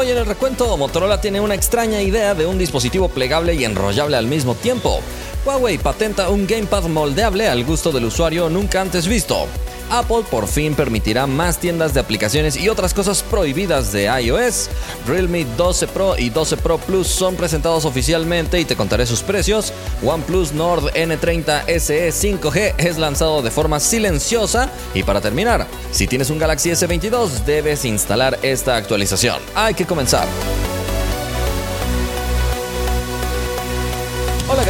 Hoy en el recuento, Motorola tiene una extraña idea de un dispositivo plegable y enrollable al mismo tiempo. Huawei patenta un gamepad moldeable al gusto del usuario nunca antes visto. Apple por fin permitirá más tiendas de aplicaciones y otras cosas prohibidas de iOS. Realme 12 Pro y 12 Pro Plus son presentados oficialmente y te contaré sus precios. OnePlus Nord N30 SE 5G es lanzado de forma silenciosa. Y para terminar, si tienes un Galaxy S22 debes instalar esta actualización. Hay que comenzar.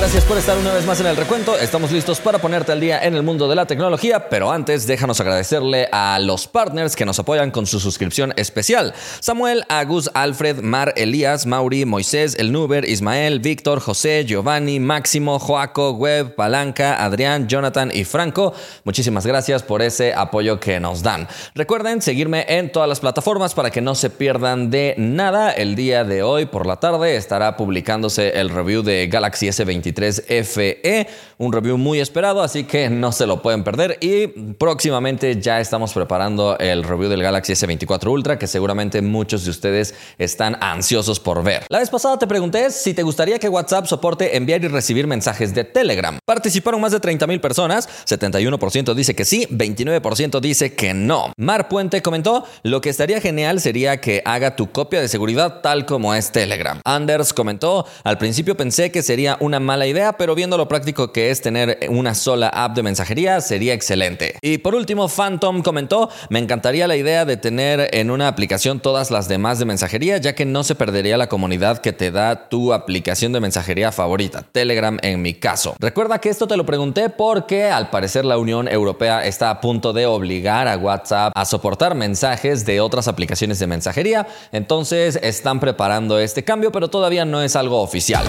Gracias por estar una vez más en el recuento. Estamos listos para ponerte al día en el mundo de la tecnología, pero antes déjanos agradecerle a los partners que nos apoyan con su suscripción especial. Samuel, Agus, Alfred, Mar, Elías, Mauri, Moisés, El Nuber, Ismael, Víctor, José, Giovanni, Máximo, Joaco, Web, Palanca, Adrián, Jonathan y Franco. Muchísimas gracias por ese apoyo que nos dan. Recuerden seguirme en todas las plataformas para que no se pierdan de nada. El día de hoy por la tarde estará publicándose el review de Galaxy S20 23 FE, un review muy esperado, así que no se lo pueden perder. Y próximamente ya estamos preparando el review del Galaxy S24 Ultra, que seguramente muchos de ustedes están ansiosos por ver. La vez pasada te pregunté si te gustaría que WhatsApp soporte enviar y recibir mensajes de Telegram. Participaron más de 30 mil personas, 71% dice que sí, 29% dice que no. Mar Puente comentó, lo que estaría genial sería que haga tu copia de seguridad tal como es Telegram. Anders comentó, al principio pensé que sería una mala idea, pero viendo lo práctico que es tener una sola app de mensajería, sería excelente. Y por último, Phantom comentó, me encantaría la idea de tener en una aplicación todas las demás de mensajería, ya que no se perdería la comunidad que te da tu aplicación de mensajería favorita, Telegram en mi caso. Recuerda que esto te lo pregunté porque al parecer la Unión Europea está a punto de obligar a WhatsApp a soportar mensajes de otras aplicaciones de mensajería, entonces están preparando este cambio, pero todavía no es algo oficial.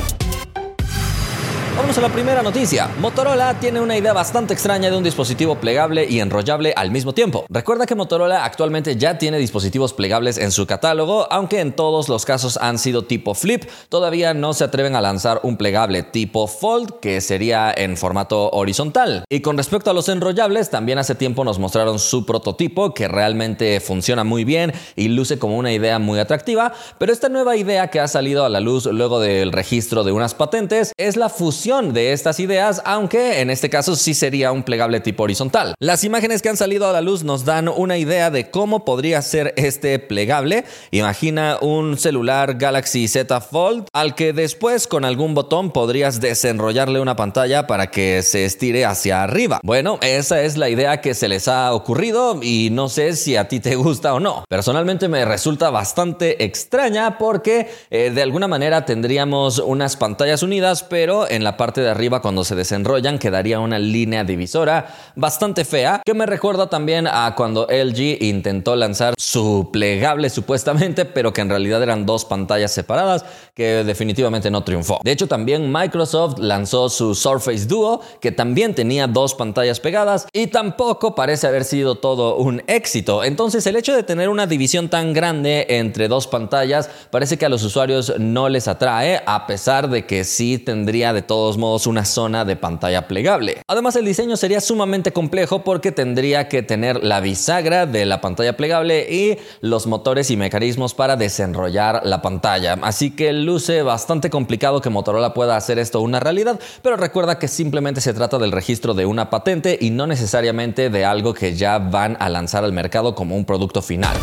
Vamos a la primera noticia. Motorola tiene una idea bastante extraña de un dispositivo plegable y enrollable al mismo tiempo. Recuerda que Motorola actualmente ya tiene dispositivos plegables en su catálogo, aunque en todos los casos han sido tipo flip, todavía no se atreven a lanzar un plegable tipo fold, que sería en formato horizontal. Y con respecto a los enrollables, también hace tiempo nos mostraron su prototipo, que realmente funciona muy bien y luce como una idea muy atractiva, pero esta nueva idea que ha salido a la luz luego del registro de unas patentes es la fusión de estas ideas, aunque en este caso sí sería un plegable tipo horizontal. Las imágenes que han salido a la luz nos dan una idea de cómo podría ser este plegable. Imagina un celular Galaxy Z Fold al que después con algún botón podrías desenrollarle una pantalla para que se estire hacia arriba. Bueno, esa es la idea que se les ha ocurrido y no sé si a ti te gusta o no. Personalmente me resulta bastante extraña porque eh, de alguna manera tendríamos unas pantallas unidas, pero en la parte de arriba cuando se desenrollan quedaría una línea divisora bastante fea que me recuerda también a cuando LG intentó lanzar su plegable supuestamente pero que en realidad eran dos pantallas separadas que definitivamente no triunfó. De hecho también Microsoft lanzó su Surface Duo que también tenía dos pantallas pegadas y tampoco parece haber sido todo un éxito. Entonces el hecho de tener una división tan grande entre dos pantallas parece que a los usuarios no les atrae a pesar de que sí tendría de todo todos modos una zona de pantalla plegable. Además el diseño sería sumamente complejo porque tendría que tener la bisagra de la pantalla plegable y los motores y mecanismos para desenrollar la pantalla. Así que luce bastante complicado que Motorola pueda hacer esto una realidad, pero recuerda que simplemente se trata del registro de una patente y no necesariamente de algo que ya van a lanzar al mercado como un producto final.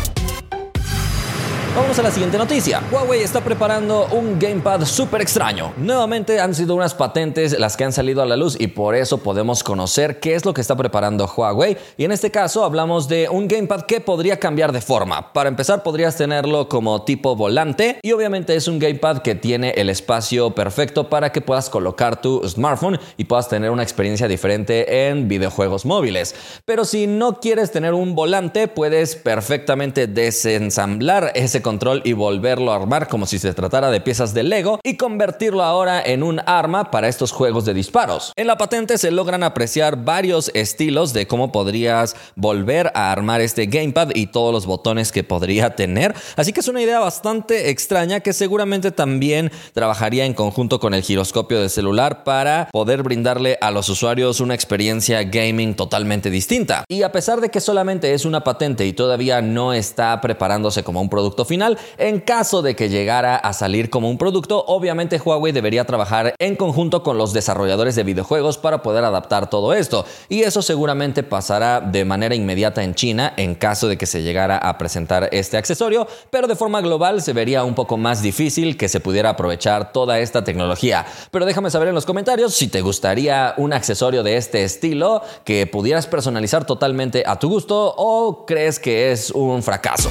Vamos a la siguiente noticia. Huawei está preparando un gamepad súper extraño. Nuevamente han sido unas patentes las que han salido a la luz y por eso podemos conocer qué es lo que está preparando Huawei. Y en este caso hablamos de un gamepad que podría cambiar de forma. Para empezar podrías tenerlo como tipo volante y obviamente es un gamepad que tiene el espacio perfecto para que puedas colocar tu smartphone y puedas tener una experiencia diferente en videojuegos móviles. Pero si no quieres tener un volante puedes perfectamente desensamblar ese control y volverlo a armar como si se tratara de piezas de Lego y convertirlo ahora en un arma para estos juegos de disparos. En la patente se logran apreciar varios estilos de cómo podrías volver a armar este gamepad y todos los botones que podría tener, así que es una idea bastante extraña que seguramente también trabajaría en conjunto con el giroscopio de celular para poder brindarle a los usuarios una experiencia gaming totalmente distinta. Y a pesar de que solamente es una patente y todavía no está preparándose como un producto final. En caso de que llegara a salir como un producto, obviamente Huawei debería trabajar en conjunto con los desarrolladores de videojuegos para poder adaptar todo esto. Y eso seguramente pasará de manera inmediata en China en caso de que se llegara a presentar este accesorio, pero de forma global se vería un poco más difícil que se pudiera aprovechar toda esta tecnología. Pero déjame saber en los comentarios si te gustaría un accesorio de este estilo que pudieras personalizar totalmente a tu gusto o crees que es un fracaso.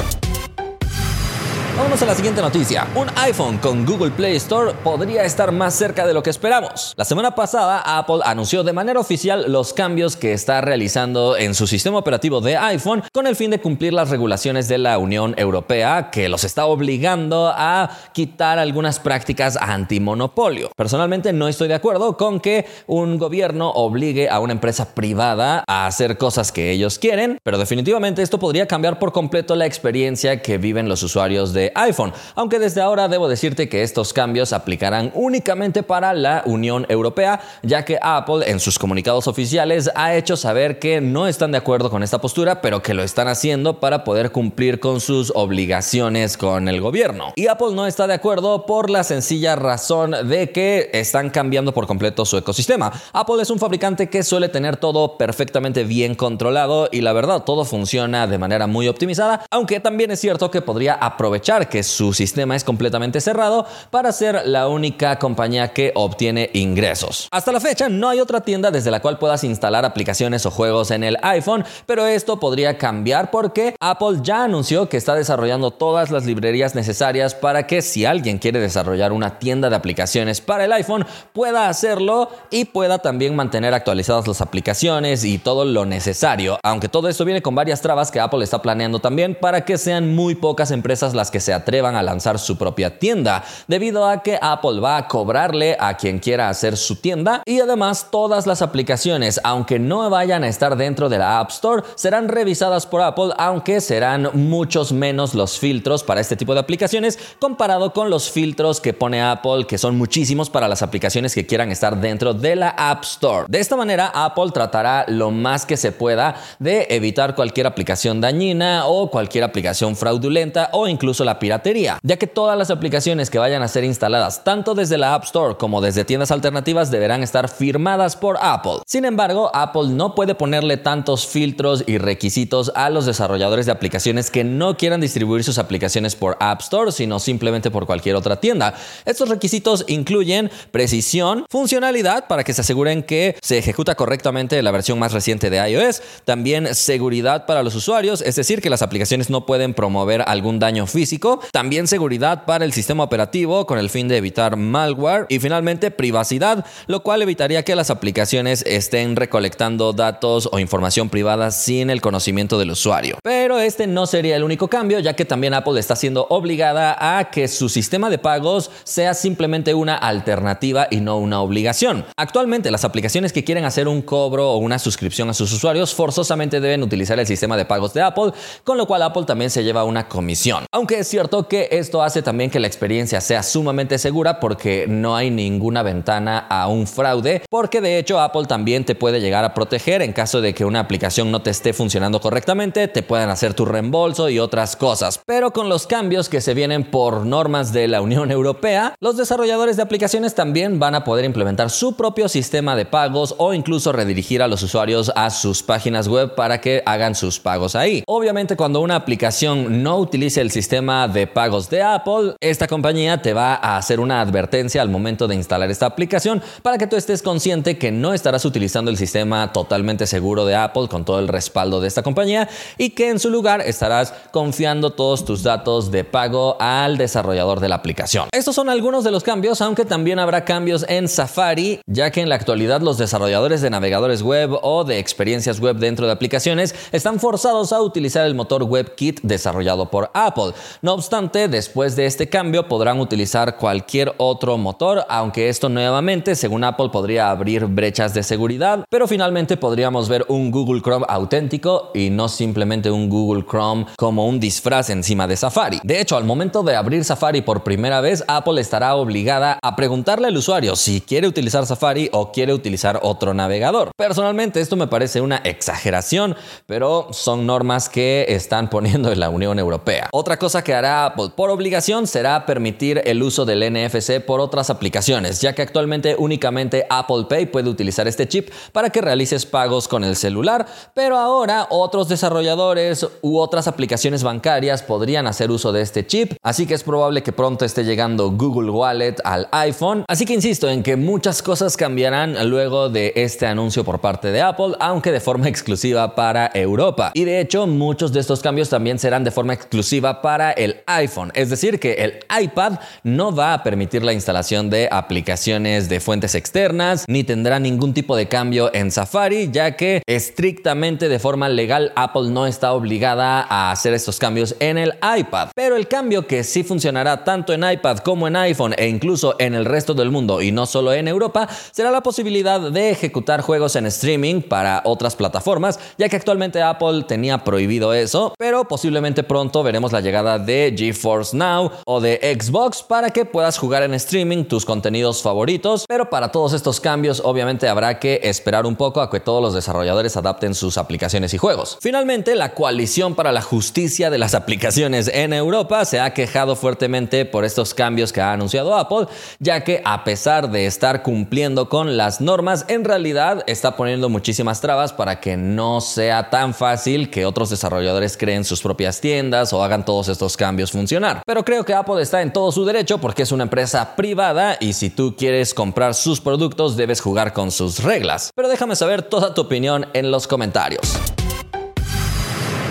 Vamos a la siguiente noticia. Un iPhone con Google Play Store podría estar más cerca de lo que esperamos. La semana pasada, Apple anunció de manera oficial los cambios que está realizando en su sistema operativo de iPhone con el fin de cumplir las regulaciones de la Unión Europea que los está obligando a quitar algunas prácticas antimonopolio. Personalmente no estoy de acuerdo con que un gobierno obligue a una empresa privada a hacer cosas que ellos quieren, pero definitivamente esto podría cambiar por completo la experiencia que viven los usuarios de iPhone, aunque desde ahora debo decirte que estos cambios aplicarán únicamente para la Unión Europea, ya que Apple en sus comunicados oficiales ha hecho saber que no están de acuerdo con esta postura, pero que lo están haciendo para poder cumplir con sus obligaciones con el gobierno. Y Apple no está de acuerdo por la sencilla razón de que están cambiando por completo su ecosistema. Apple es un fabricante que suele tener todo perfectamente bien controlado y la verdad todo funciona de manera muy optimizada, aunque también es cierto que podría aprovechar que su sistema es completamente cerrado para ser la única compañía que obtiene ingresos. Hasta la fecha no hay otra tienda desde la cual puedas instalar aplicaciones o juegos en el iPhone, pero esto podría cambiar porque Apple ya anunció que está desarrollando todas las librerías necesarias para que si alguien quiere desarrollar una tienda de aplicaciones para el iPhone pueda hacerlo y pueda también mantener actualizadas las aplicaciones y todo lo necesario, aunque todo esto viene con varias trabas que Apple está planeando también para que sean muy pocas empresas las que se atrevan a lanzar su propia tienda, debido a que Apple va a cobrarle a quien quiera hacer su tienda y además todas las aplicaciones, aunque no vayan a estar dentro de la App Store, serán revisadas por Apple, aunque serán muchos menos los filtros para este tipo de aplicaciones comparado con los filtros que pone Apple, que son muchísimos para las aplicaciones que quieran estar dentro de la App Store. De esta manera, Apple tratará lo más que se pueda de evitar cualquier aplicación dañina o cualquier aplicación fraudulenta o incluso la piratería, ya que todas las aplicaciones que vayan a ser instaladas tanto desde la App Store como desde tiendas alternativas deberán estar firmadas por Apple. Sin embargo, Apple no puede ponerle tantos filtros y requisitos a los desarrolladores de aplicaciones que no quieran distribuir sus aplicaciones por App Store, sino simplemente por cualquier otra tienda. Estos requisitos incluyen precisión, funcionalidad para que se aseguren que se ejecuta correctamente la versión más reciente de iOS, también seguridad para los usuarios, es decir, que las aplicaciones no pueden promover algún daño físico también seguridad para el sistema operativo con el fin de evitar malware y finalmente privacidad, lo cual evitaría que las aplicaciones estén recolectando datos o información privada sin el conocimiento del usuario. Pero este no sería el único cambio, ya que también Apple está siendo obligada a que su sistema de pagos sea simplemente una alternativa y no una obligación. Actualmente las aplicaciones que quieren hacer un cobro o una suscripción a sus usuarios forzosamente deben utilizar el sistema de pagos de Apple, con lo cual Apple también se lleva una comisión. Aunque es cierto que esto hace también que la experiencia sea sumamente segura porque no hay ninguna ventana a un fraude, porque de hecho Apple también te puede llegar a proteger en caso de que una aplicación no te esté funcionando correctamente, te puedan hacer tu reembolso y otras cosas. Pero con los cambios que se vienen por normas de la Unión Europea, los desarrolladores de aplicaciones también van a poder implementar su propio sistema de pagos o incluso redirigir a los usuarios a sus páginas web para que hagan sus pagos ahí. Obviamente cuando una aplicación no utilice el sistema de pagos de Apple, esta compañía te va a hacer una advertencia al momento de instalar esta aplicación para que tú estés consciente que no estarás utilizando el sistema totalmente seguro de Apple con todo el respaldo de esta compañía y que en su lugar estarás confiando todos tus datos de pago al desarrollador de la aplicación. Estos son algunos de los cambios, aunque también habrá cambios en Safari, ya que en la actualidad los desarrolladores de navegadores web o de experiencias web dentro de aplicaciones están forzados a utilizar el motor WebKit desarrollado por Apple. No obstante, después de este cambio podrán utilizar cualquier otro motor, aunque esto nuevamente, según Apple, podría abrir brechas de seguridad, pero finalmente podríamos ver un Google Chrome auténtico y no simplemente un Google Chrome como un disfraz encima de Safari. De hecho, al momento de abrir Safari por primera vez, Apple estará obligada a preguntarle al usuario si quiere utilizar Safari o quiere utilizar otro navegador. Personalmente, esto me parece una exageración, pero son normas que están poniendo en la Unión Europea. Otra cosa que hará Apple por obligación será permitir el uso del NFC por otras aplicaciones, ya que actualmente únicamente Apple Pay puede utilizar este chip para que realices pagos con el celular, pero ahora otros desarrolladores u otras aplicaciones bancarias podrían hacer uso de este chip, así que es probable que pronto esté llegando Google Wallet al iPhone, así que insisto en que muchas cosas cambiarán luego de este anuncio por parte de Apple, aunque de forma exclusiva para Europa. Y de hecho, muchos de estos cambios también serán de forma exclusiva para el iPhone, es decir, que el iPad no va a permitir la instalación de aplicaciones de fuentes externas, ni tendrá ningún tipo de cambio en Safari, ya que estrictamente de forma legal Apple no está obligada a hacer estos cambios en el iPad. Pero el cambio que sí funcionará tanto en iPad como en iPhone e incluso en el resto del mundo y no solo en Europa será la posibilidad de ejecutar juegos en streaming para otras plataformas, ya que actualmente Apple tenía prohibido eso, pero posiblemente pronto veremos la llegada de GeForce Now o de Xbox para que puedas jugar en streaming tus contenidos favoritos, pero para todos estos cambios obviamente habrá que esperar un poco a que todos los desarrolladores adapten sus aplicaciones y juegos. Finalmente, la coalición para la justicia de las aplicaciones en Europa se ha quejado fuertemente por estos cambios que ha anunciado Apple, ya que a pesar de estar cumpliendo con las normas, en realidad está poniendo muchísimas trabas para que no sea tan fácil que otros desarrolladores creen sus propias tiendas o hagan todos estos cambios funcionar. Pero creo que Apple está en todo su derecho porque es una empresa privada y si tú quieres comprar sus productos debes jugar con sus reglas. Pero déjame saber toda tu opinión en los comentarios.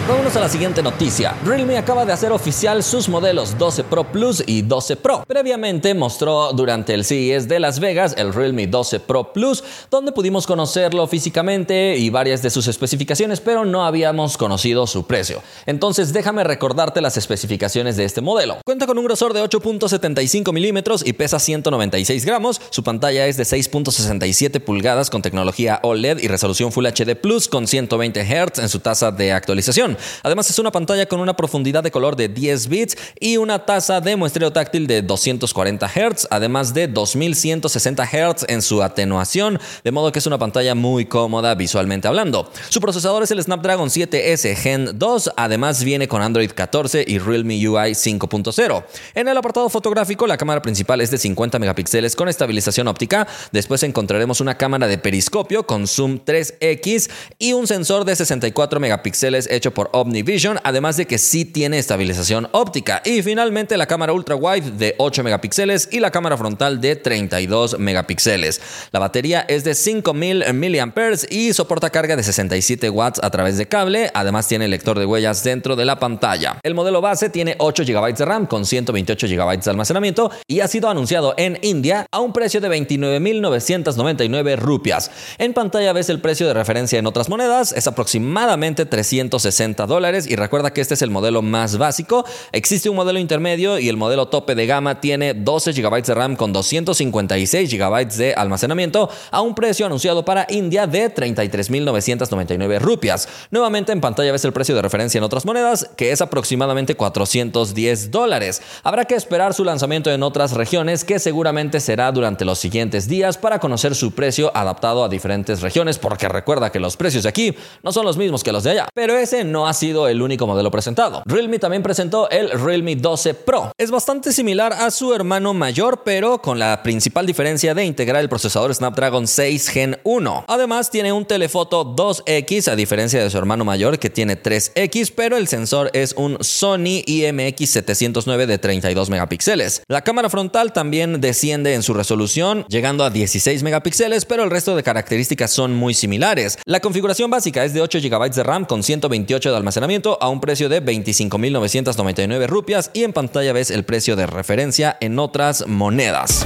Vámonos a la siguiente noticia. Realme acaba de hacer oficial sus modelos 12 Pro Plus y 12 Pro. Previamente mostró durante el CES de Las Vegas el Realme 12 Pro Plus, donde pudimos conocerlo físicamente y varias de sus especificaciones, pero no habíamos conocido su precio. Entonces déjame recordarte las especificaciones de este modelo. Cuenta con un grosor de 8.75 milímetros y pesa 196 gramos. Su pantalla es de 6.67 pulgadas con tecnología OLED y resolución Full HD Plus con 120 Hz en su tasa de actualización. Además es una pantalla con una profundidad de color de 10 bits y una tasa de muestreo táctil de 240 Hz, además de 2160 Hz en su atenuación, de modo que es una pantalla muy cómoda visualmente hablando. Su procesador es el Snapdragon 7S Gen 2, además viene con Android 14 y Realme UI 5.0. En el apartado fotográfico, la cámara principal es de 50 megapíxeles con estabilización óptica. Después encontraremos una cámara de periscopio con zoom 3X y un sensor de 64 megapíxeles hecho por OmniVision, además de que sí tiene estabilización óptica. Y finalmente la cámara ultra wide de 8 megapíxeles y la cámara frontal de 32 megapíxeles. La batería es de 5000 mAh y soporta carga de 67 watts a través de cable, además tiene lector de huellas dentro de la pantalla. El modelo base tiene 8 GB de RAM con 128 GB de almacenamiento y ha sido anunciado en India a un precio de 29.999 rupias. En pantalla ves el precio de referencia en otras monedas, es aproximadamente 360 dólares y recuerda que este es el modelo más básico. Existe un modelo intermedio y el modelo tope de gama tiene 12 GB de RAM con 256 GB de almacenamiento a un precio anunciado para India de 33.999 rupias. Nuevamente en pantalla ves el precio de referencia en otras monedas, que es aproximadamente 410 dólares. Habrá que esperar su lanzamiento en otras regiones, que seguramente será durante los siguientes días para conocer su precio adaptado a diferentes regiones, porque recuerda que los precios de aquí no son los mismos que los de allá. Pero ese no ha sido el único modelo presentado. Realme también presentó el Realme 12 Pro. Es bastante similar a su hermano mayor, pero con la principal diferencia de integrar el procesador Snapdragon 6 Gen 1. Además, tiene un telefoto 2X, a diferencia de su hermano mayor que tiene 3X, pero el sensor es un Sony IMX709 de 32 megapíxeles. La cámara frontal también desciende en su resolución, llegando a 16 megapíxeles, pero el resto de características son muy similares. La configuración básica es de 8 GB de RAM con 128 de almacenamiento a un precio de 25.999 rupias y en pantalla ves el precio de referencia en otras monedas.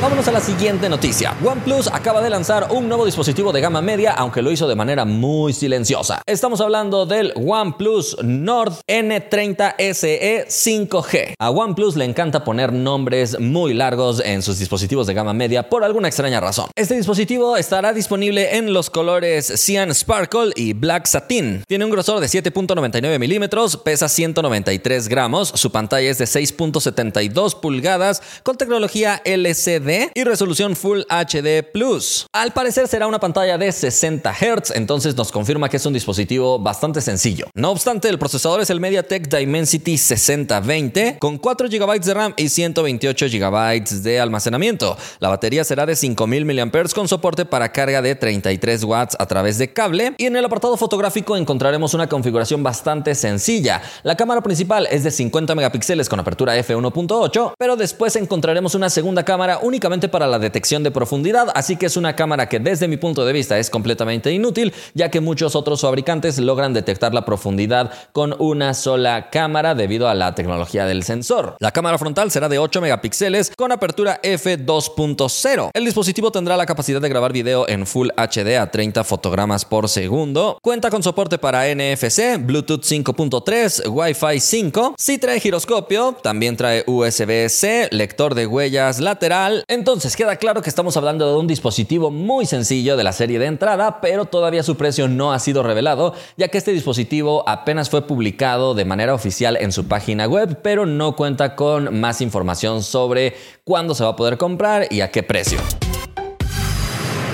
Vámonos a la siguiente noticia. OnePlus acaba de lanzar un nuevo dispositivo de gama media, aunque lo hizo de manera muy silenciosa. Estamos hablando del OnePlus Nord N30 SE 5G. A OnePlus le encanta poner nombres muy largos en sus dispositivos de gama media por alguna extraña razón. Este dispositivo estará disponible en los colores Cyan Sparkle y Black Satin. Tiene un grosor de 7.99 milímetros, pesa 193 gramos, su pantalla es de 6.72 pulgadas con tecnología LCD Y resolución Full HD Plus. Al parecer será una pantalla de 60 Hz, entonces nos confirma que es un dispositivo bastante sencillo. No obstante, el procesador es el MediaTek Dimensity 6020 con 4 GB de RAM y 128 GB de almacenamiento. La batería será de 5000 mAh con soporte para carga de 33 watts a través de cable y en el apartado fotográfico encontraremos una configuración bastante sencilla. La cámara principal es de 50 megapíxeles con apertura f1.8, pero después encontraremos una segunda cámara únicamente para la detección de profundidad, así que es una cámara que desde mi punto de vista es completamente inútil, ya que muchos otros fabricantes logran detectar la profundidad con una sola cámara debido a la tecnología del sensor. La cámara frontal será de 8 megapíxeles con apertura f2.0. El dispositivo tendrá la capacidad de grabar video en Full HD a 30 fotogramas por segundo. Cuenta con soporte para NFC, Bluetooth 5.3, Wi-Fi 5. Si trae giroscopio, también trae USB-C, lector de huellas lateral. Entonces queda claro que estamos hablando de un dispositivo muy sencillo de la serie de entrada, pero todavía su precio no ha sido revelado, ya que este dispositivo apenas fue publicado de manera oficial en su página web, pero no cuenta con más información sobre cuándo se va a poder comprar y a qué precio.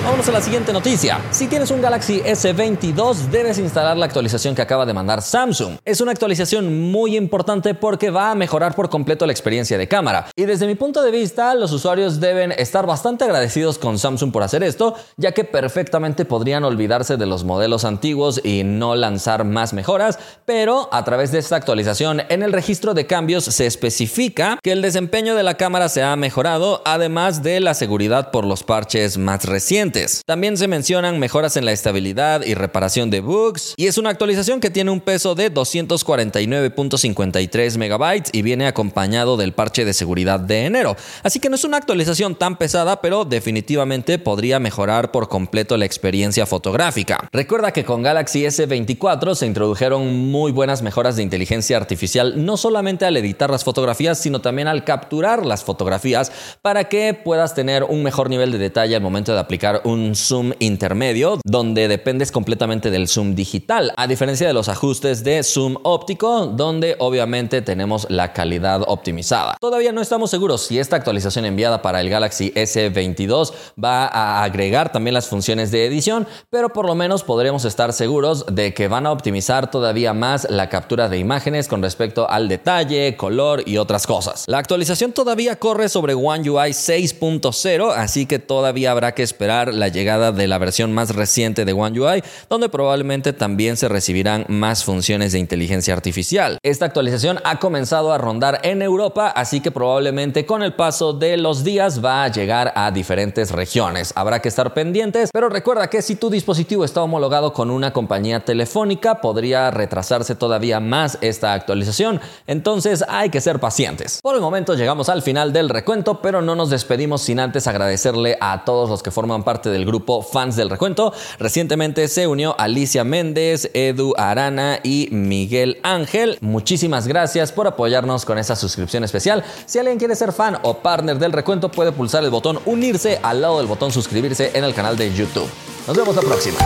Vamos a la siguiente noticia. Si tienes un Galaxy S22, debes instalar la actualización que acaba de mandar Samsung. Es una actualización muy importante porque va a mejorar por completo la experiencia de cámara. Y desde mi punto de vista, los usuarios deben estar bastante agradecidos con Samsung por hacer esto, ya que perfectamente podrían olvidarse de los modelos antiguos y no lanzar más mejoras, pero a través de esta actualización en el registro de cambios se especifica que el desempeño de la cámara se ha mejorado, además de la seguridad por los parches más recientes. También se mencionan mejoras en la estabilidad y reparación de bugs, y es una actualización que tiene un peso de 249.53 megabytes y viene acompañado del parche de seguridad de enero. Así que no es una actualización tan pesada, pero definitivamente podría mejorar por completo la experiencia fotográfica. Recuerda que con Galaxy S24 se introdujeron muy buenas mejoras de inteligencia artificial, no solamente al editar las fotografías, sino también al capturar las fotografías para que puedas tener un mejor nivel de detalle al momento de aplicar un zoom intermedio donde dependes completamente del zoom digital, a diferencia de los ajustes de zoom óptico donde obviamente tenemos la calidad optimizada. Todavía no estamos seguros si esta actualización enviada para el Galaxy S22 va a agregar también las funciones de edición, pero por lo menos podremos estar seguros de que van a optimizar todavía más la captura de imágenes con respecto al detalle, color y otras cosas. La actualización todavía corre sobre One UI 6.0, así que todavía habrá que esperar la llegada de la versión más reciente de One UI, donde probablemente también se recibirán más funciones de inteligencia artificial. Esta actualización ha comenzado a rondar en Europa, así que probablemente con el paso de los días va a llegar a diferentes regiones. Habrá que estar pendientes, pero recuerda que si tu dispositivo está homologado con una compañía telefónica, podría retrasarse todavía más esta actualización, entonces hay que ser pacientes. Por el momento llegamos al final del recuento, pero no nos despedimos sin antes agradecerle a todos los que forman parte del grupo Fans del Recuento. Recientemente se unió Alicia Méndez, Edu Arana y Miguel Ángel. Muchísimas gracias por apoyarnos con esa suscripción especial. Si alguien quiere ser fan o partner del recuento, puede pulsar el botón unirse al lado del botón suscribirse en el canal de YouTube. Nos vemos la próxima.